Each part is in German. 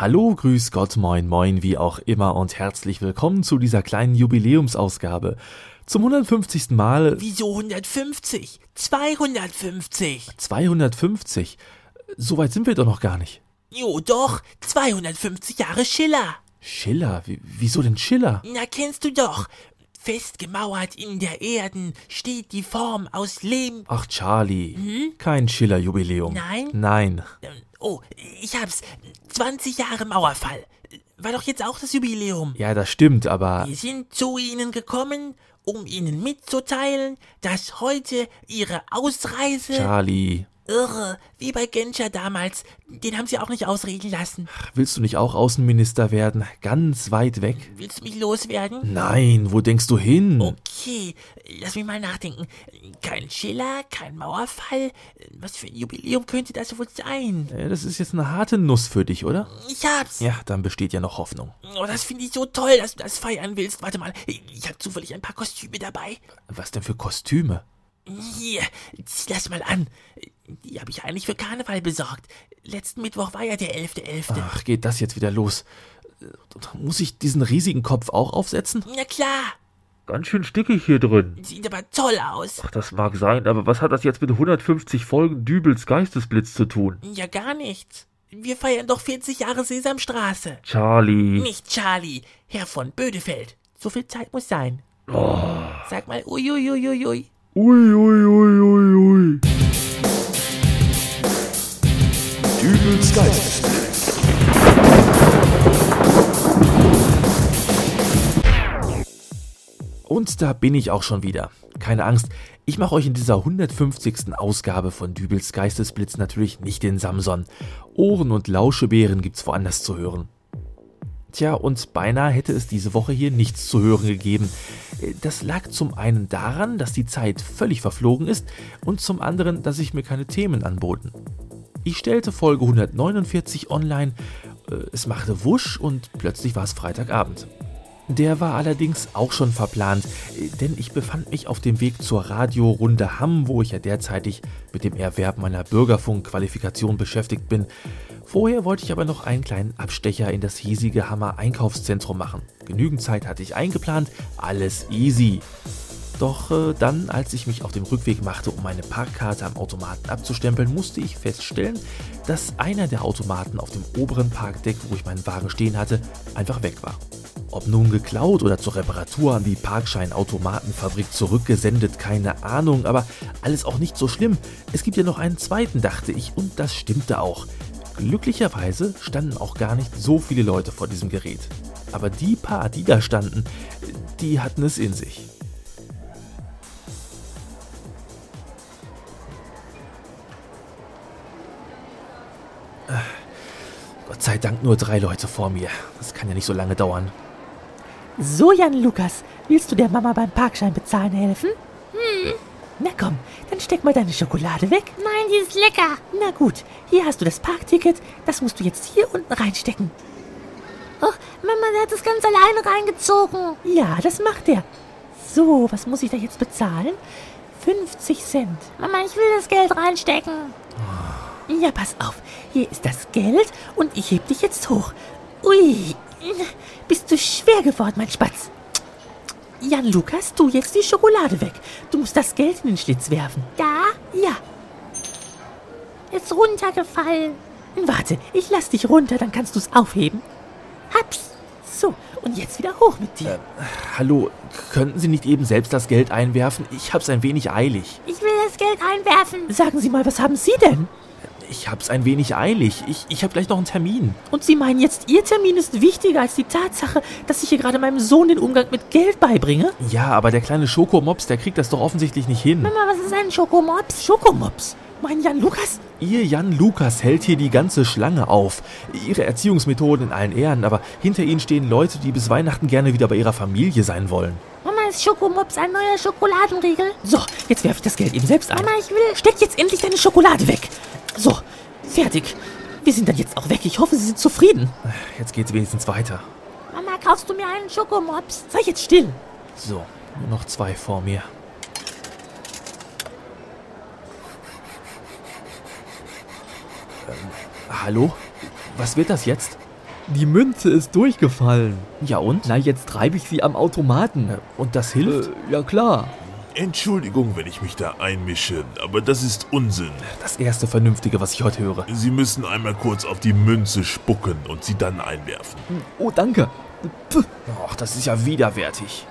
Hallo, grüß Gott, moin, moin, wie auch immer und herzlich willkommen zu dieser kleinen Jubiläumsausgabe. Zum 150. Mal. Wieso 150? 250. 250? So weit sind wir doch noch gar nicht. Jo, doch. 250 Jahre Schiller. Schiller? Wie, wieso denn Schiller? Na, kennst du doch. Festgemauert in der Erden steht die Form aus Lehm. Ach, Charlie. Kein Schiller-Jubiläum. Nein? Nein. Ähm, Oh, ich hab's. 20 Jahre Mauerfall. War doch jetzt auch das Jubiläum. Ja, das stimmt, aber. Wir sind zu Ihnen gekommen, um Ihnen mitzuteilen, dass heute Ihre Ausreise Charlie. Irre, wie bei Genscher damals, den haben Sie auch nicht ausreden lassen. Willst du nicht auch Außenminister werden? Ganz weit weg? Willst du mich loswerden? Nein, wo denkst du hin? Okay, lass mich mal nachdenken. Kein Schiller, kein Mauerfall. Was für ein Jubiläum könnte das wohl sein? Äh, Das ist jetzt eine harte Nuss für dich, oder? Ich hab's. Ja, dann besteht ja noch Hoffnung. Oh, das finde ich so toll, dass du das feiern willst. Warte mal, ich habe zufällig ein paar Kostüme dabei. Was denn für Kostüme? Hier, zieh das mal an. Die habe ich eigentlich für Karneval besorgt. Letzten Mittwoch war ja der 11.11. Ach, geht das jetzt wieder los? Muss ich diesen riesigen Kopf auch aufsetzen? Na klar, Ganz schön stickig hier drin. sieht aber toll aus. Ach, das mag sein, aber was hat das jetzt mit 150 Folgen Dübels Geistesblitz zu tun? Ja, gar nichts. Wir feiern doch 40 Jahre Sesamstraße. Charlie. Nicht Charlie, Herr von Bödefeld. So viel Zeit muss sein. Oh. Sag mal, uiuiuiui. Ui, ui, ui, ui, ui. Dübels Geistesblitz. Und da bin ich auch schon wieder. Keine Angst, ich mache euch in dieser 150. Ausgabe von Dübels Geistesblitz natürlich nicht den Samson. Ohren und Lauschebeeren gibt's woanders zu hören. Tja, und beinahe hätte es diese Woche hier nichts zu hören gegeben. Das lag zum einen daran, dass die Zeit völlig verflogen ist und zum anderen, dass sich mir keine Themen anboten. Ich stellte Folge 149 online, äh, es machte wusch und plötzlich war es Freitagabend. Der war allerdings auch schon verplant, äh, denn ich befand mich auf dem Weg zur Radiorunde Hamm, wo ich ja derzeitig mit dem Erwerb meiner Bürgerfunkqualifikation beschäftigt bin. Vorher wollte ich aber noch einen kleinen Abstecher in das hiesige Hammer Einkaufszentrum machen. Genügend Zeit hatte ich eingeplant, alles easy. Doch äh, dann, als ich mich auf dem Rückweg machte, um meine Parkkarte am Automaten abzustempeln, musste ich feststellen, dass einer der Automaten auf dem oberen Parkdeck, wo ich meinen Wagen stehen hatte, einfach weg war. Ob nun geklaut oder zur Reparatur an die Parkscheinautomatenfabrik zurückgesendet, keine Ahnung, aber alles auch nicht so schlimm. Es gibt ja noch einen zweiten, dachte ich, und das stimmte auch. Glücklicherweise standen auch gar nicht so viele Leute vor diesem Gerät. Aber die paar, die da standen, die hatten es in sich. Gott sei Dank nur drei Leute vor mir. Das kann ja nicht so lange dauern. So, Jan Lukas, willst du der Mama beim Parkschein bezahlen helfen? Hm. Na komm, dann steck mal deine Schokolade weg. Nein, die ist lecker. Na gut, hier hast du das Parkticket. Das musst du jetzt hier unten reinstecken. Oh, Mama, der hat das ganz alleine reingezogen. Ja, das macht er. So, was muss ich da jetzt bezahlen? 50 Cent. Mama, ich will das Geld reinstecken. Ja, pass auf. Hier ist das Geld und ich heb dich jetzt hoch. Ui, bist du schwer geworden, mein Spatz. Jan Lukas, tu jetzt die Schokolade weg. Du musst das Geld in den Schlitz werfen. Da Ja, ist runtergefallen. warte, ich lass dich runter, dann kannst du's aufheben. Hab's. So, und jetzt wieder hoch mit dir. Hallo, könnten Sie nicht eben selbst das Geld einwerfen? Ich hab's ein wenig eilig. Ich will das Geld einwerfen. Sagen Sie mal, was haben Sie denn? Ich hab's ein wenig eilig. Ich, ich hab gleich noch einen Termin. Und Sie meinen jetzt, Ihr Termin ist wichtiger als die Tatsache, dass ich hier gerade meinem Sohn den Umgang mit Geld beibringe? Ja, aber der kleine Schokomops, der kriegt das doch offensichtlich nicht hin. Mama, was ist ein Schokomops? Schokomops. Mein Jan Lukas? Ihr Jan Lukas hält hier die ganze Schlange auf. Ihre Erziehungsmethoden in allen Ehren, aber hinter Ihnen stehen Leute, die bis Weihnachten gerne wieder bei ihrer Familie sein wollen. Mama, ist Schokomops ein neuer Schokoladenriegel? So, jetzt werfe ich das Geld eben selbst ein. Mama, ich will... Steck jetzt endlich deine Schokolade weg. So, fertig. Wir sind dann jetzt auch weg. Ich hoffe, Sie sind zufrieden. Jetzt geht's wenigstens weiter. Mama, kaufst du mir einen Schokomops? Sei jetzt still. So, nur noch zwei vor mir. Hallo? Was wird das jetzt? Die Münze ist durchgefallen. Ja und? Na, jetzt treibe ich sie am Automaten. Und das hilft? Äh, ja klar. Entschuldigung, wenn ich mich da einmische, aber das ist Unsinn. Das erste Vernünftige, was ich heute höre. Sie müssen einmal kurz auf die Münze spucken und sie dann einwerfen. Oh, danke. Och, das ist ja widerwärtig.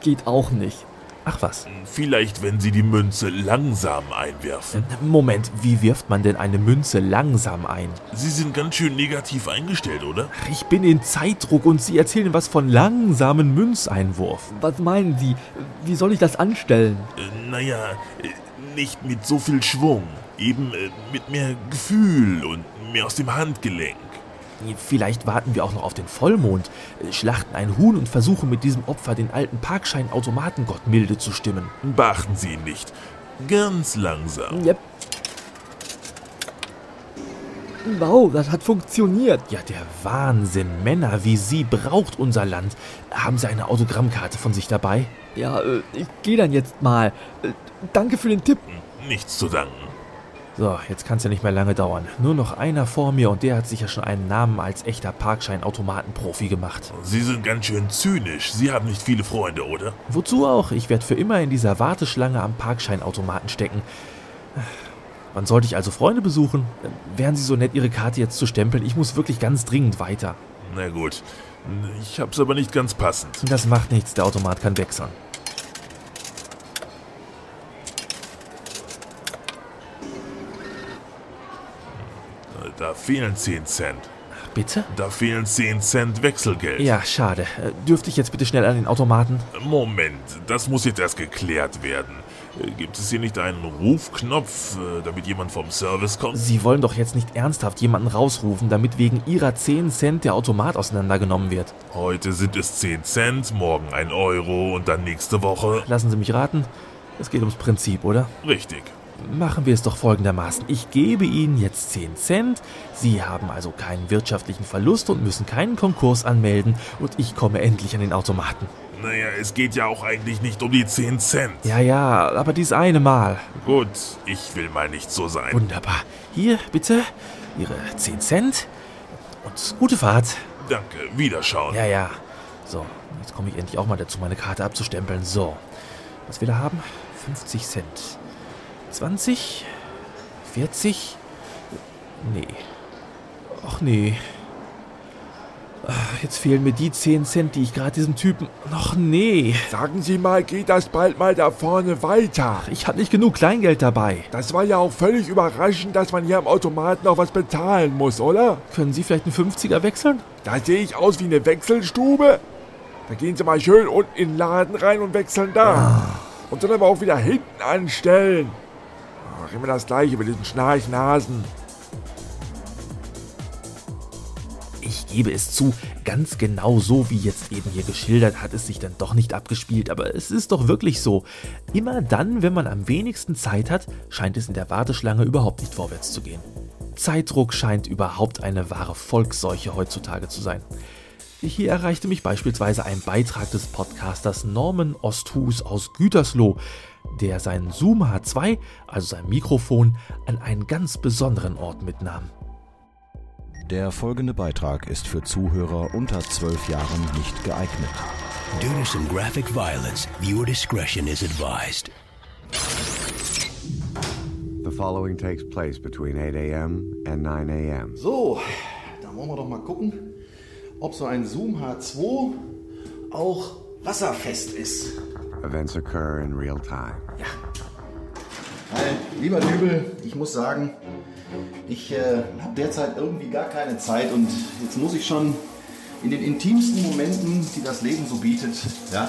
geht auch nicht. Ach was. Vielleicht, wenn Sie die Münze langsam einwerfen. Moment, wie wirft man denn eine Münze langsam ein? Sie sind ganz schön negativ eingestellt, oder? Ich bin in Zeitdruck und Sie erzählen was von langsamen Münzeinwurf. Was meinen Sie? Wie soll ich das anstellen? Äh, naja, äh, nicht mit so viel Schwung. Eben äh, mit mehr Gefühl und mehr aus dem Handgelenk. Vielleicht warten wir auch noch auf den Vollmond, äh, schlachten ein Huhn und versuchen mit diesem Opfer den alten Parkschein-Automatengott milde zu stimmen. Beachten Sie ihn nicht. Ganz langsam. Yep. Wow, das hat funktioniert. Ja, der Wahnsinn. Männer wie Sie braucht unser Land. Haben Sie eine Autogrammkarte von sich dabei? Ja, äh, ich gehe dann jetzt mal. Äh, danke für den Tipp. Nichts zu danken. So, jetzt kann es ja nicht mehr lange dauern. Nur noch einer vor mir und der hat sich ja schon einen Namen als echter Parkschein-Automatenprofi gemacht. Sie sind ganz schön zynisch. Sie haben nicht viele Freunde, oder? Wozu auch? Ich werde für immer in dieser Warteschlange am Parkscheinautomaten stecken. Wann sollte ich also Freunde besuchen? Wären Sie so nett, Ihre Karte jetzt zu stempeln? Ich muss wirklich ganz dringend weiter. Na gut. Ich hab's aber nicht ganz passend. Das macht nichts, der Automat kann wechseln. Fehlen 10 Cent. Bitte? Da fehlen 10 Cent Wechselgeld. Ja, schade. Äh, Dürfte ich jetzt bitte schnell an den Automaten? Moment, das muss jetzt erst geklärt werden. Äh, Gibt es hier nicht einen Rufknopf, äh, damit jemand vom Service kommt? Sie wollen doch jetzt nicht ernsthaft jemanden rausrufen, damit wegen Ihrer 10 Cent der Automat auseinandergenommen wird. Heute sind es 10 Cent, morgen ein Euro und dann nächste Woche. Lassen Sie mich raten. Es geht ums Prinzip, oder? Richtig. Machen wir es doch folgendermaßen. Ich gebe Ihnen jetzt 10 Cent. Sie haben also keinen wirtschaftlichen Verlust und müssen keinen Konkurs anmelden. Und ich komme endlich an den Automaten. Naja, es geht ja auch eigentlich nicht um die 10 Cent. Ja, ja, aber dies eine Mal. Gut, ich will mal nicht so sein. Wunderbar. Hier, bitte, Ihre 10 Cent. Und gute Fahrt. Danke, Wiederschauen. Ja, ja. So, jetzt komme ich endlich auch mal dazu, meine Karte abzustempeln. So, was will er haben? 50 Cent. 20? 40? Nee. Ach nee. Ach, Jetzt fehlen mir die 10 Cent, die ich gerade diesem Typen. Ach nee. Sagen Sie mal, geht das bald mal da vorne weiter? Ich hatte nicht genug Kleingeld dabei. Das war ja auch völlig überraschend, dass man hier am Automaten auch was bezahlen muss, oder? Können Sie vielleicht einen 50er wechseln? Da sehe ich aus wie eine Wechselstube. Da gehen Sie mal schön unten in den Laden rein und wechseln da. Und dann aber auch wieder hinten anstellen. Immer das gleiche mit diesen Schnarchnasen. Ich gebe es zu, ganz genau so wie jetzt eben hier geschildert, hat es sich dann doch nicht abgespielt, aber es ist doch wirklich so. Immer dann, wenn man am wenigsten Zeit hat, scheint es in der Warteschlange überhaupt nicht vorwärts zu gehen. Zeitdruck scheint überhaupt eine wahre Volksseuche heutzutage zu sein. Hier erreichte mich beispielsweise ein Beitrag des Podcasters Norman Osthus aus Gütersloh, der seinen Zoom H2, also sein Mikrofon, an einen ganz besonderen Ort mitnahm. Der folgende Beitrag ist für Zuhörer unter 12 Jahren nicht geeignet. Due to some graphic violence, viewer discretion is advised. The following takes place between 8 a.m. and 9 a.m. So, dann wollen wir doch mal gucken, ob so ein Zoom H2 auch wasserfest ist. Events occur in real time. Weil, lieber Dübel, ich muss sagen, ich äh, habe derzeit irgendwie gar keine Zeit und jetzt muss ich schon in den intimsten Momenten, die das Leben so bietet, ja,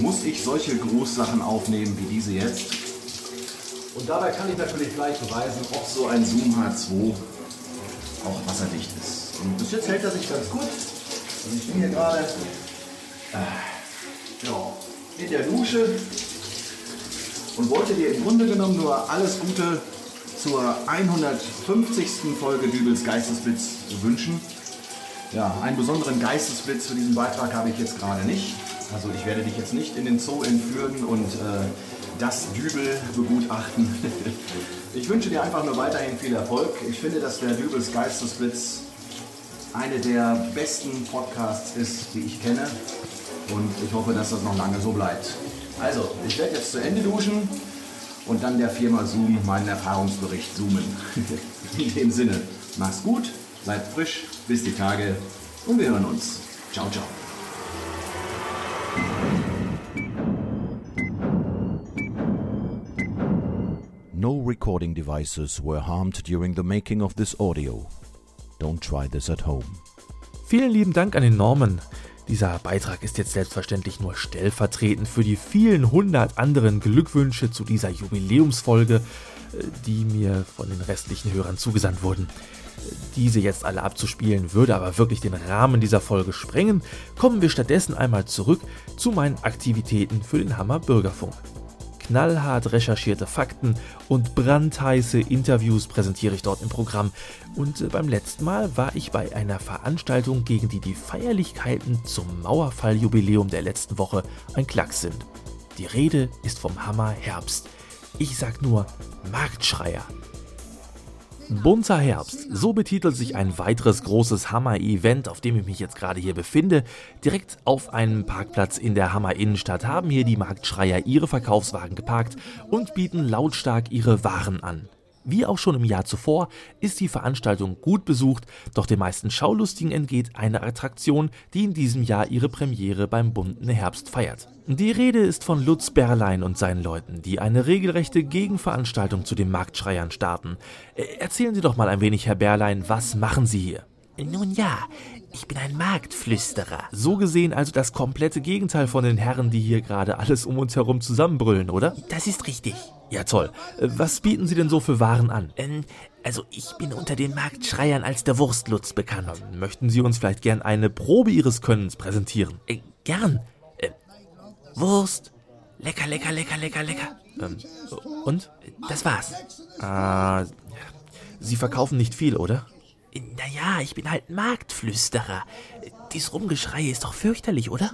muss ich solche Großsachen aufnehmen wie diese jetzt. Und dabei kann ich natürlich gleich beweisen, ob so ein Zoom H2 auch wasserdicht ist. Und bis jetzt hält er sich ganz gut. Also ich bin hier gerade äh, ja, in der Dusche und wollte dir im Grunde genommen nur alles Gute zur 150. Folge Dübels Geistesblitz wünschen. Ja, einen besonderen Geistesblitz für diesen Beitrag habe ich jetzt gerade nicht. Also ich werde dich jetzt nicht in den Zoo entführen und äh, das Dübel begutachten. ich wünsche dir einfach nur weiterhin viel Erfolg. Ich finde, dass der Dübels Geistesblitz eine der besten Podcasts ist, die ich kenne. Und ich hoffe, dass das noch lange so bleibt. Also, ich werde jetzt zu Ende duschen und dann der Firma Zoom meinen Erfahrungsbericht zoomen. In dem Sinne, mach's gut, bleibt frisch, bis die Tage und wir hören uns. Ciao, ciao. No recording devices were harmed during the making of this audio. Don't try this at home. Vielen lieben Dank an den Norman. Dieser Beitrag ist jetzt selbstverständlich nur stellvertretend für die vielen hundert anderen Glückwünsche zu dieser Jubiläumsfolge, äh, die mir von den restlichen Hörern zugesandt wurden. Diese jetzt alle abzuspielen, würde aber wirklich den Rahmen dieser Folge sprengen. Kommen wir stattdessen einmal zurück zu meinen Aktivitäten für den Hammer Bürgerfunk. Knallhart recherchierte Fakten und brandheiße Interviews präsentiere ich dort im Programm. Und äh, beim letzten Mal war ich bei einer Veranstaltung, gegen die die Feierlichkeiten zum Mauerfalljubiläum der letzten Woche ein Klacks sind. Die Rede ist vom Hammer Herbst. Ich sag nur Marktschreier. Bunter Herbst, so betitelt sich ein weiteres großes Hammer-Event, auf dem ich mich jetzt gerade hier befinde. Direkt auf einem Parkplatz in der Hammer Innenstadt haben hier die Marktschreier ihre Verkaufswagen geparkt und bieten lautstark ihre Waren an. Wie auch schon im Jahr zuvor ist die Veranstaltung gut besucht, doch den meisten Schaulustigen entgeht eine Attraktion, die in diesem Jahr ihre Premiere beim bunten Herbst feiert. Die Rede ist von Lutz Berlein und seinen Leuten, die eine regelrechte Gegenveranstaltung zu den Marktschreiern starten. Äh, erzählen Sie doch mal ein wenig, Herr Berlein, was machen Sie hier? Nun ja, ich bin ein Marktflüsterer. So gesehen also das komplette Gegenteil von den Herren, die hier gerade alles um uns herum zusammenbrüllen, oder? Das ist richtig. Ja, toll. Äh, was bieten Sie denn so für Waren an? Ähm, also ich bin unter den Marktschreiern als der Wurstlutz bekannt. Möchten Sie uns vielleicht gern eine Probe Ihres Könnens präsentieren? Äh, gern. Äh, Wurst. Lecker, lecker, lecker, lecker, lecker. Ähm, und? Das war's. Äh, Sie verkaufen nicht viel, oder? Naja, ich bin halt Marktflüsterer. Dies Rumgeschrei ist doch fürchterlich, oder?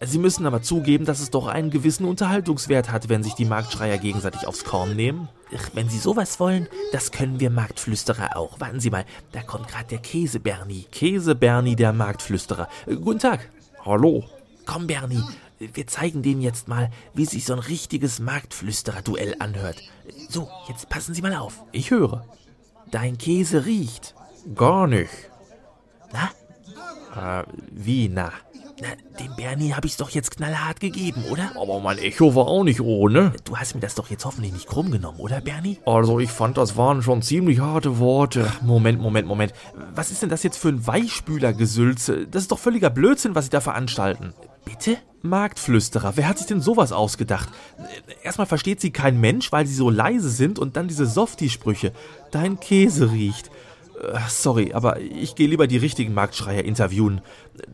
Sie müssen aber zugeben, dass es doch einen gewissen Unterhaltungswert hat, wenn sich die Marktschreier gegenseitig aufs Korn nehmen. Ach, wenn Sie sowas wollen, das können wir Marktflüsterer auch. Warten Sie mal, da kommt gerade der Käse-Bernie. Käse-Bernie, der Marktflüsterer. Äh, guten Tag. Hallo. Komm, Bernie, wir zeigen denen jetzt mal, wie sich so ein richtiges Marktflüsterer-Duell anhört. So, jetzt passen Sie mal auf. Ich höre. Dein Käse riecht. Gar nicht. Na? Äh, wie na? Na, dem Bernie habe ich's doch jetzt knallhart gegeben, oder? Aber mein Echo war auch nicht ohne. Du hast mir das doch jetzt hoffentlich nicht krumm genommen, oder, Bernie? Also ich fand, das waren schon ziemlich harte Worte. Moment, Moment, Moment. Was ist denn das jetzt für ein Weichspülergesülze? Das ist doch völliger Blödsinn, was Sie da veranstalten. Bitte? Marktflüsterer, wer hat sich denn sowas ausgedacht? Erstmal versteht sie kein Mensch, weil sie so leise sind und dann diese Softie-Sprüche. Dein Käse riecht. Äh, Sorry, aber ich gehe lieber die richtigen Marktschreier interviewen.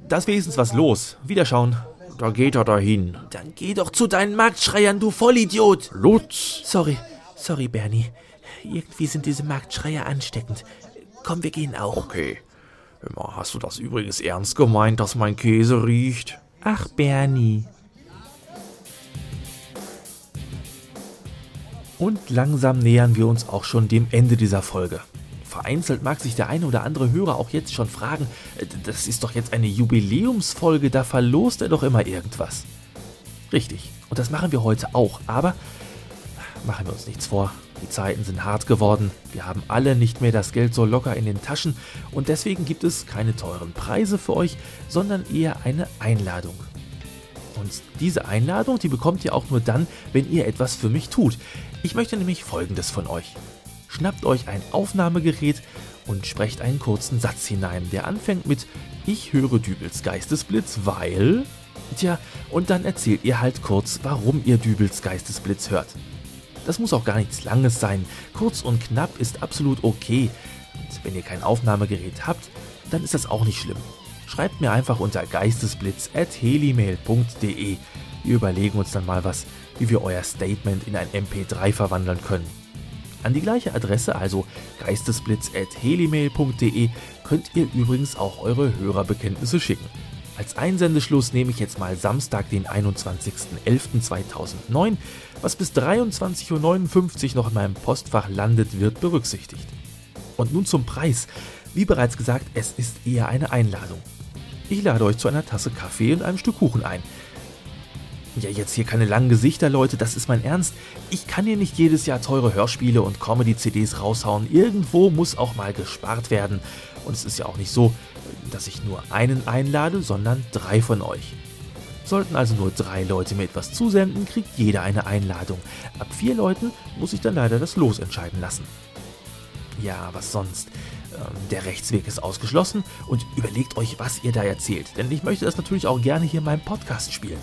Da ist wenigstens was los. Wiederschauen. Da geht er dahin. Dann geh doch zu deinen Marktschreiern, du Vollidiot. Lutz. Sorry, sorry, Bernie. Irgendwie sind diese Marktschreier ansteckend. Komm, wir gehen auch. Okay. Immer, hast du das übrigens ernst gemeint, dass mein Käse riecht? Ach, Bernie. Und langsam nähern wir uns auch schon dem Ende dieser Folge. Vereinzelt mag sich der eine oder andere Hörer auch jetzt schon fragen, äh, das ist doch jetzt eine Jubiläumsfolge, da verlost er doch immer irgendwas. Richtig, und das machen wir heute auch, aber machen wir uns nichts vor. Die Zeiten sind hart geworden, wir haben alle nicht mehr das Geld so locker in den Taschen und deswegen gibt es keine teuren Preise für euch, sondern eher eine Einladung. Und diese Einladung, die bekommt ihr auch nur dann, wenn ihr etwas für mich tut. Ich möchte nämlich Folgendes von euch. Schnappt euch ein Aufnahmegerät und sprecht einen kurzen Satz hinein, der anfängt mit Ich höre Dübels Geistesblitz, weil... Tja, und dann erzählt ihr halt kurz, warum ihr Dübels Geistesblitz hört. Das muss auch gar nichts Langes sein. Kurz und knapp ist absolut okay. Und wenn ihr kein Aufnahmegerät habt, dann ist das auch nicht schlimm. Schreibt mir einfach unter geistesblitz.helimail.de. Wir überlegen uns dann mal was, wie wir euer Statement in ein MP3 verwandeln können. An die gleiche Adresse, also geistesblitz.helimail.de, könnt ihr übrigens auch eure Hörerbekenntnisse schicken. Als Einsendeschluss nehme ich jetzt mal Samstag, den 21.11.2009, was bis 23.59 Uhr noch in meinem Postfach landet, wird berücksichtigt. Und nun zum Preis. Wie bereits gesagt, es ist eher eine Einladung. Ich lade euch zu einer Tasse Kaffee und einem Stück Kuchen ein. Ja, jetzt hier keine langen Gesichter, Leute, das ist mein Ernst. Ich kann hier nicht jedes Jahr teure Hörspiele und Comedy-CDs raushauen. Irgendwo muss auch mal gespart werden. Und es ist ja auch nicht so, dass ich nur einen einlade, sondern drei von euch. Sollten also nur drei Leute mir etwas zusenden, kriegt jeder eine Einladung. Ab vier Leuten muss ich dann leider das Los entscheiden lassen. Ja, was sonst? Ähm, der Rechtsweg ist ausgeschlossen und überlegt euch, was ihr da erzählt, denn ich möchte das natürlich auch gerne hier in meinem Podcast spielen.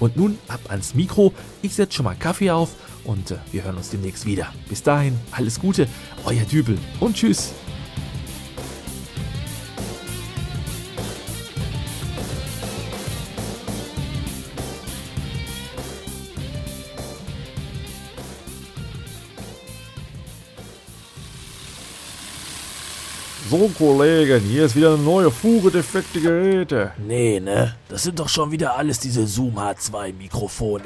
Und nun ab ans Mikro. Ich setze schon mal Kaffee auf und äh, wir hören uns demnächst wieder. Bis dahin, alles Gute, euer Dübel und tschüss. So, Kollegen, hier ist wieder eine neue Fuhre defekte Geräte. Nee, ne? Das sind doch schon wieder alles diese Zoom H2 Mikrofone.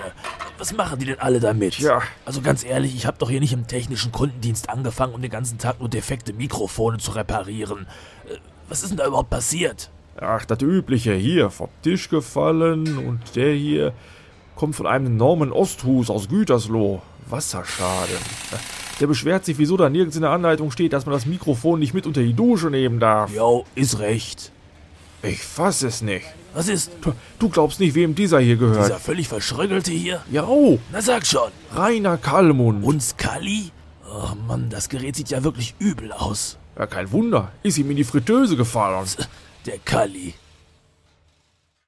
Was machen die denn alle damit? Ja. Also ganz ehrlich, ich habe doch hier nicht im technischen Kundendienst angefangen, um den ganzen Tag nur defekte Mikrofone zu reparieren. Äh, Was ist denn da überhaupt passiert? Ach, das Übliche hier, vom Tisch gefallen und der hier kommt von einem Norman Osthus aus Gütersloh. Wasserschaden. Der beschwert sich, wieso da nirgends in der Anleitung steht, dass man das Mikrofon nicht mit unter die Dusche nehmen darf. Jo, ist recht. Ich fass es nicht. Was ist? Du glaubst nicht, wem dieser hier gehört. Dieser völlig verschrögelte hier? Ja, oh, Na sag schon. Rainer Kallmund. Und Scully? Oh Mann, das Gerät sieht ja wirklich übel aus. Ja, kein Wunder. Ist ihm in die Fritteuse gefallen. Der Kali.